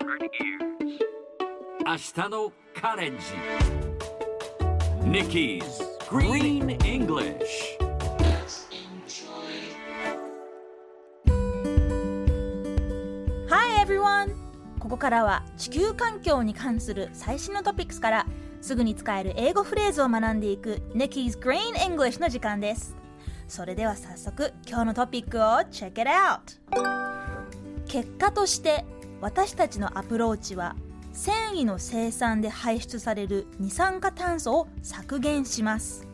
明日のカレンジ Nikki's Green English Hi everyone! ここからは地球環境に関する最新のトピックスからすぐに使える英語フレーズを学んでいく Nikki's Green English の時間ですそれでは早速今日のトピックを Check it out! 結果として私たちのアプローチは繊維の生産で排出される二酸化炭素を削減します。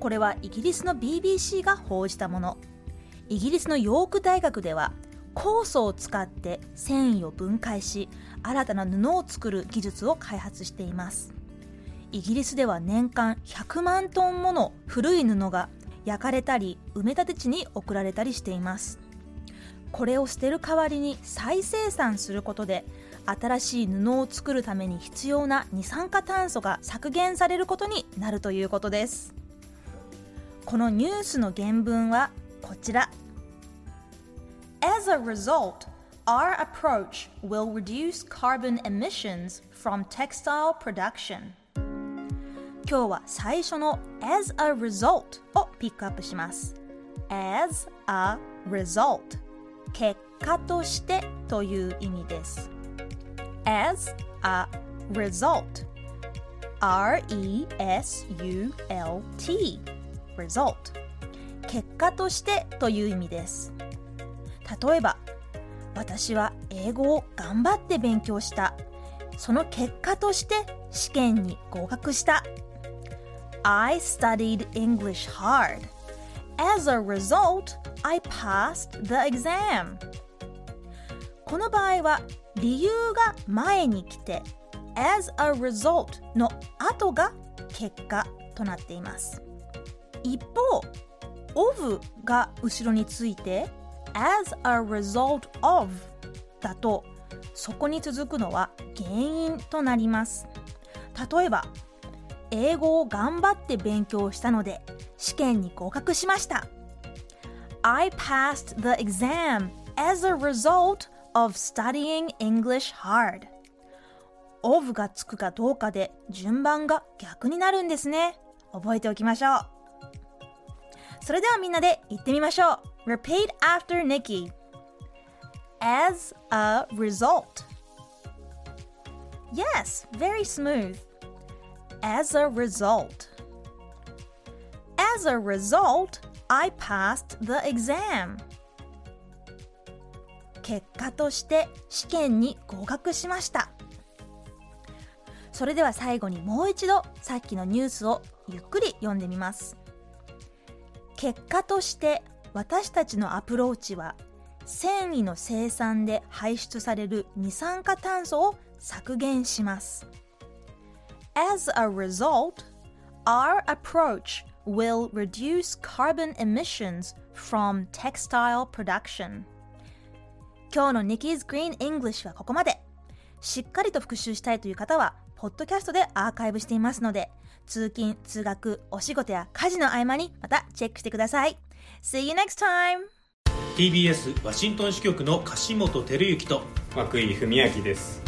これはイギリスの BBC が報じたもの。イギリスのヨーク大学では酵素を使って繊維を分解し新たな布を作る技術を開発しています。イギリスでは年間100万トンもの古い布が焼かれたり埋め立て地に送られたりしています。これを捨てる代わりに再生産することで新しい布を作るために必要な二酸化炭素が削減されることになるということですこのニュースの原文はこちら As a result, our approach will reduce carbon emissions from textile production. 今日は最初の as a result をピックアップします。as a result 結果としてという意味です。as a result. R-E-S-U-L-T result. 結果としてという意味です。例えば私は英語を頑張って勉強した。その結果として試験に合格した。I studied English hard. As a result, I passed the exam. この場合は理由が前に来て as a result の後が結果となっています。一方 of が後ろについて as a result of だとそこに続くのは原因となります。例えば英語を頑張って勉強したので試験に合格しました I passed the exam as a result of studying English hard of がつくかどうかで順番が逆になるんですね覚えておきましょうそれではみんなで言ってみましょう Repeat after Nikki As a result Yes, very smooth As a result. As a result, I passed the exam. 結果として試験に合格しました。それでは最後にもう一度さっきのニュースをゆっくり読んでみます。結果として私たちのアプローチは繊維の生産で排出される二酸化炭素を削減します。As a result, our approach will reduce carbon emissions from textile production. 今日の Nikki's Green English はここまで。しっかりと復習したいという方は、ポッドキャストでアーカイブしていますので、通勤、通学、お仕事や家事の合間にまたチェックしてください。See you next time! TBS ワシントン支局の樫本照之と涌井文明です